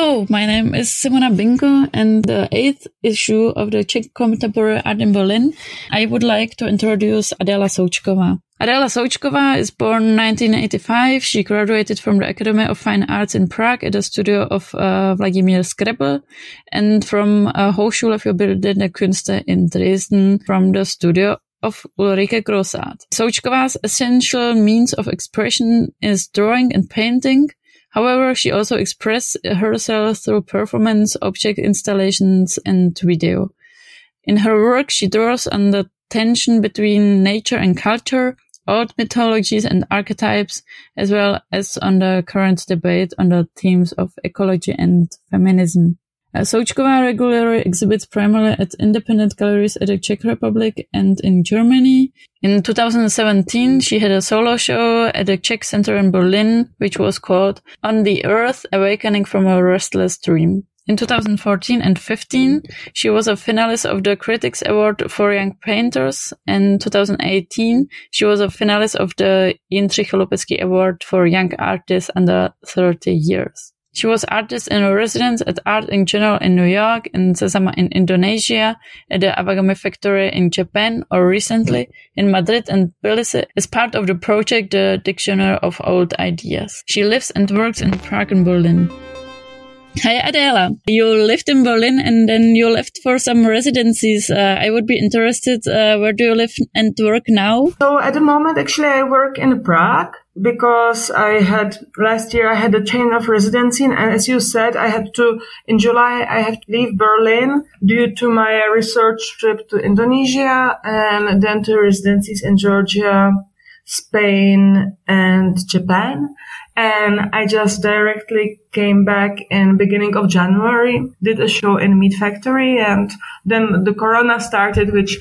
Hello, my name is Simona Binko and the eighth issue of the Czech Contemporary Art in Berlin. I would like to introduce Adela Součková. Adela Součková is born 1985. She graduated from the Academy of Fine Arts in Prague at the studio of uh, Vladimir Skrepl and from uh, Hochschule für Bildende Künste in Dresden from the studio of Ulrike Grossarth. Součková's essential means of expression is drawing and painting, However, she also expressed herself through performance, object installations, and video. In her work, she draws on the tension between nature and culture, old mythologies and archetypes, as well as on the current debate on the themes of ecology and feminism. Uh, Součková regularly exhibits primarily at independent galleries at the Czech Republic and in Germany. In 2017, she had a solo show at the Czech Center in Berlin, which was called On the Earth, Awakening from a Restless Dream. In 2014 and 15, she was a finalist of the Critics Award for Young Painters. And in 2018, she was a finalist of the Jindřich Award for Young Artists under 30 years. She was artist in residence at Art in General in New York, in Sesama in Indonesia, at the Abagami Factory in Japan, or recently in Madrid and Tbilisi as part of the project The Dictionary of Old Ideas. She lives and works in Prague and Berlin. Hi Adela, you lived in Berlin and then you left for some residencies. Uh, I would be interested, uh, where do you live and work now? So at the moment, actually, I work in Prague because I had last year I had a chain of residency and as you said I had to in July I had to leave Berlin due to my research trip to Indonesia and then to residencies in Georgia, Spain and Japan and I just directly came back in beginning of January, did a show in MeetFactory, and then the Corona started, which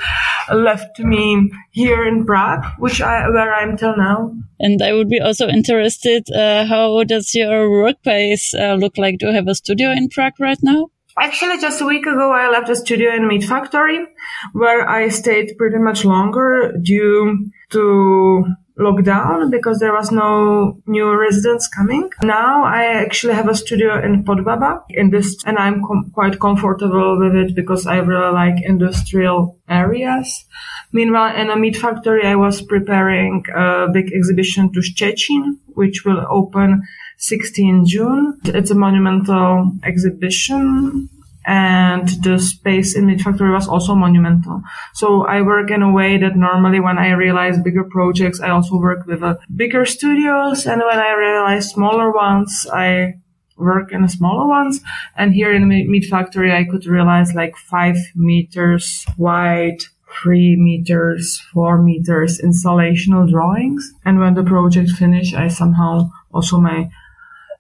left me here in Prague, which I where I'm till now. And I would be also interested, uh, how does your workplace uh, look like? Do you have a studio in Prague right now? Actually, just a week ago, I left the studio in MeetFactory, where I stayed pretty much longer due to lockdown because there was no new residents coming. Now I actually have a studio in Podbaba in this, and I'm com- quite comfortable with it because I really like industrial areas. Meanwhile, in a MeetFactory, I was preparing a big exhibition to Szczecin, which will open 16 June. It's a monumental exhibition and the space in MeetFactory was also monumental. So I work in a way that normally when I realize bigger projects, I also work with uh, bigger studios. And when I realize smaller ones, I work in smaller ones. And here in MeetFactory, I could realize like five meters wide, three meters, four meters installational drawings. And when the project finished, I somehow also my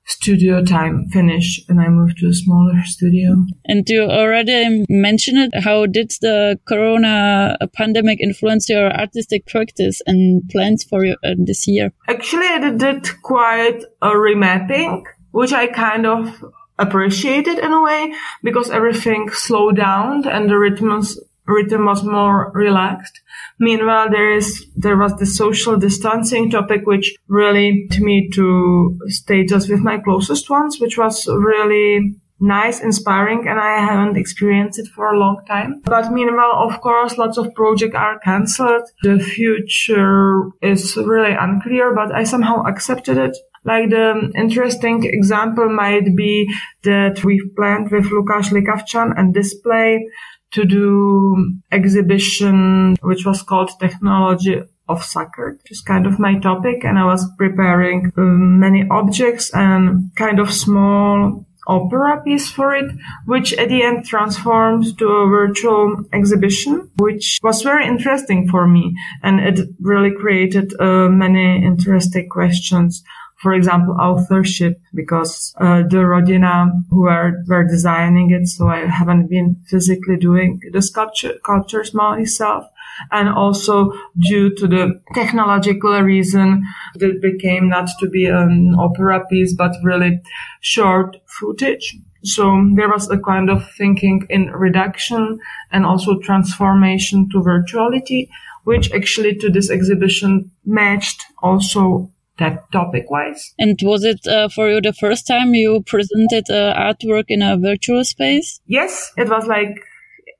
studio time finished and I moved to a smaller studio. And you already mentioned it. How did the corona pandemic influence your artistic practice and plans for you, uh, this year? Actually, it did quite a remapping, which I kind of appreciated in a way because everything slowed down and the rhythms rhythm was more relaxed. Meanwhile, there is, there was the social distancing topic, which really to me to stay just with my closest ones, which was really nice, inspiring, and I haven't experienced it for a long time. But meanwhile, of course, lots of projects are cancelled. The future is really unclear, but I somehow accepted it. Like the interesting example might be that we've planned with Lukáš Likavčan and display to do exhibition, which was called Technology of Sacred, which is kind of my topic. And I was preparing um, many objects and kind of small opera piece for it, which at the end transformed to a virtual exhibition, which was very interesting for me. And it really created uh, many interesting questions for example, authorship, because uh, the Rodina who are were designing it, so I haven't been physically doing the sculpture sculptures myself. And also due to the technological reason, it became not to be an opera piece, but really short footage. So there was a kind of thinking in reduction and also transformation to virtuality, which actually to this exhibition matched also that topic wise. And was it uh, for you the first time you presented uh, artwork in a virtual space? Yes, it was like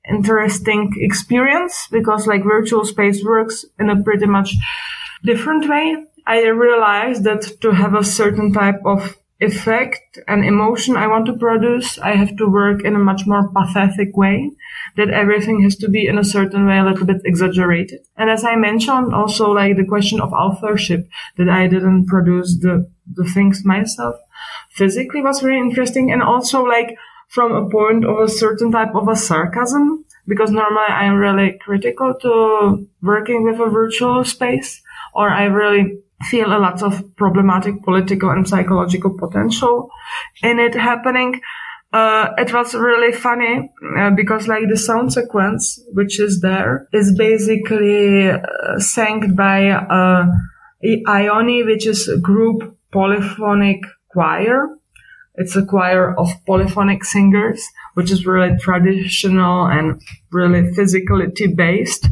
interesting experience because like virtual space works in a pretty much different way. I realized that to have a certain type of effect and emotion I want to produce, I have to work in a much more pathetic way, that everything has to be in a certain way, a little bit exaggerated. And as I mentioned, also like the question of authorship, that I didn't produce the, the things myself physically was very interesting. And also like from a point of a certain type of a sarcasm, because normally I'm really critical to working with a virtual space, or I really feel a lot of problematic political and psychological potential in it happening. Uh, it was really funny uh, because like the sound sequence which is there is basically uh, sang by uh, Ioni, which is a group polyphonic choir. It's a choir of polyphonic singers, which is really traditional and really physicality based,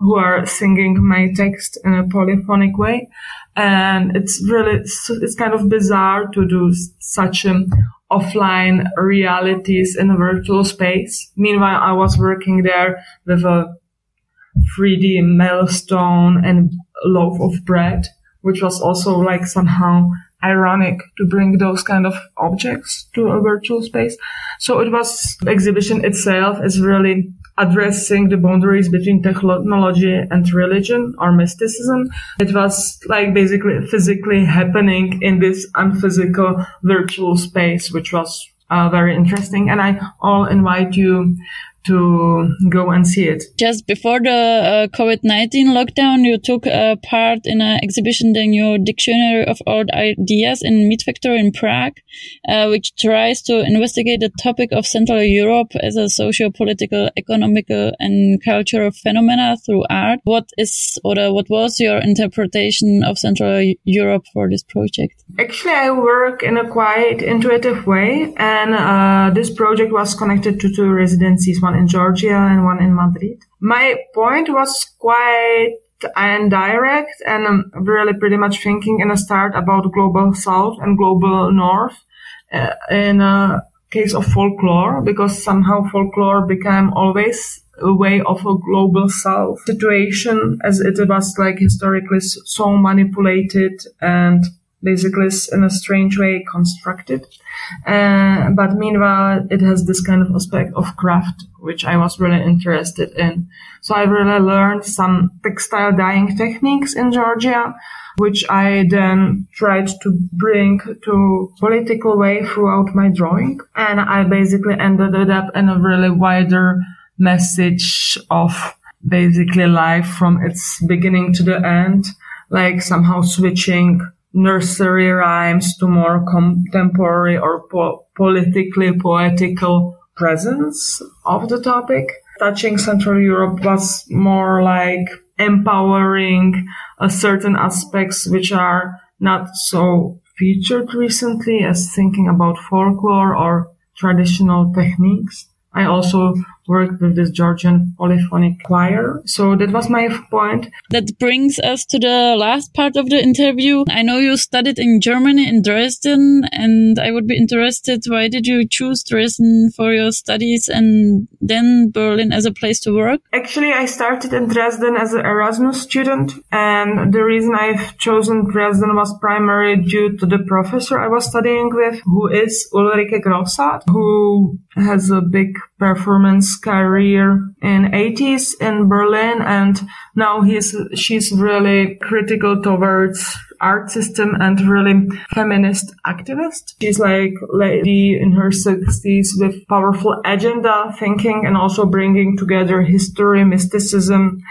who are singing my text in a polyphonic way and it's really it's kind of bizarre to do such an offline realities in a virtual space. Meanwhile, I was working there with a 3D millstone and loaf of bread, which was also like somehow ironic to bring those kind of objects to a virtual space. So it was exhibition itself is really addressing the boundaries between technology and religion or mysticism. It was like basically physically happening in this unphysical virtual space, which was uh, very interesting. And I all invite you to go and see it. Just before the uh, COVID-19 lockdown, you took uh, part in an exhibition, the new Dictionary of Old Ideas in MeetFactory in Prague, uh, which tries to investigate the topic of Central Europe as a socio-political, economical and cultural phenomena through art. What is, or uh, what was your interpretation of Central Europe for this project? Actually, I work in a quite intuitive way, and uh, this project was connected to two residencies, one in Georgia and one in Madrid. My point was quite indirect and I'm really pretty much thinking in a start about global south and global north uh, in a case of folklore because somehow folklore became always a way of a global south situation as it was like historically so manipulated and basically in a strange way constructed. Uh, but meanwhile, it has this kind of aspect of craft, which I was really interested in. So I really learned some textile dyeing techniques in Georgia, which I then tried to bring to political way throughout my drawing. And I basically ended it up in a really wider message of basically life from its beginning to the end, like somehow switching nursery rhymes to more contemporary or po- politically poetical presence of the topic. Touching Central Europe was more like empowering a uh, certain aspects which are not so featured recently as thinking about folklore or traditional techniques. I also worked with this Georgian polyphonic choir. So that was my point. That brings us to the last part of the interview. I know you studied in Germany, in Dresden, and I would be interested, why did you choose Dresden for your studies and then Berlin as a place to work? Actually, I started in Dresden as an Erasmus student, and the reason I've chosen Dresden was primarily due to the professor I was studying with, who is Ulrike Grossarth, who has a big performance career in 80s in Berlin and now he's she's really critical towards art system and really feminist activist. She's like lady in her 60s with powerful agenda thinking and also bringing together history, mysticism,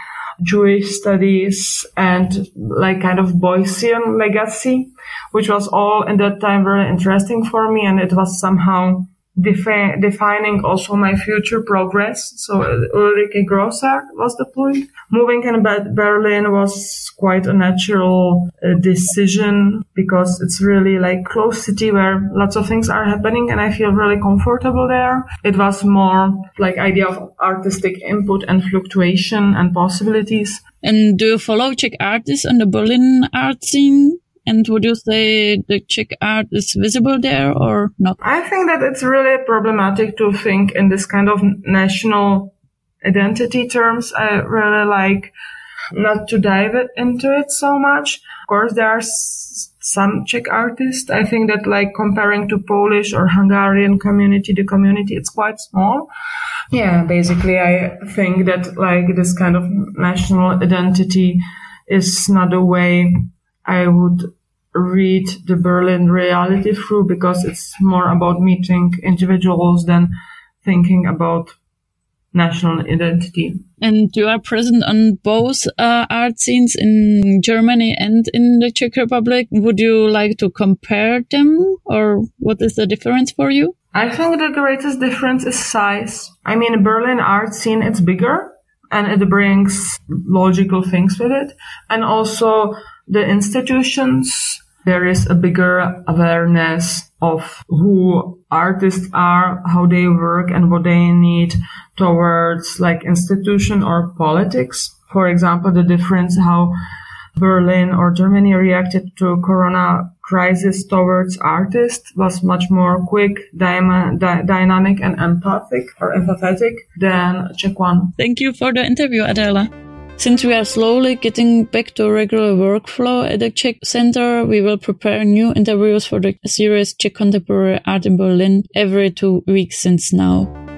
Jewish studies and like kind of Beuys legacy, which was all in that time very interesting for me. And it was somehow defi- defining also my future progress. So Ulrike Grossarth was the point. Moving in Berlin was quite a natural uh, decision because it's really like close city where lots of things are happening and I feel really comfortable there. It was more like idea of artistic input and fluctuation and possibilities. And do you follow Czech artists on the Berlin art scene? And would you say the Czech art is visible there or not? I think that it's really problematic to think in this kind of national identity terms. I really like not to dive into it so much. Of course, there are some Czech artists. I think that like comparing to Polish or Hungarian community, the community, it's quite small. Yeah, basically, I think that like this kind of national identity is not a way I would read the Berlin reality through because it's more about meeting individuals than thinking about national identity. And you are present on both uh, art scenes in Germany and in the Czech Republic. Would you like to compare them or what is the difference for you? I think the greatest difference is size. I mean, Berlin art scene, it's bigger and it brings logical things with it. And also the institutions, there is a bigger awareness of who artists are, how they work and what they need towards like institution or politics. For example, the difference how Berlin or Germany reacted to corona crisis towards artists was much more quick, dy- dynamic and empathic or empathetic than Czech one. Thank you for the interview, Adela. Since we are slowly getting back to a regular workflow at the Czech Center, we will prepare new interviews for the series Czech Contemporary Art in Berlin every two weeks since now.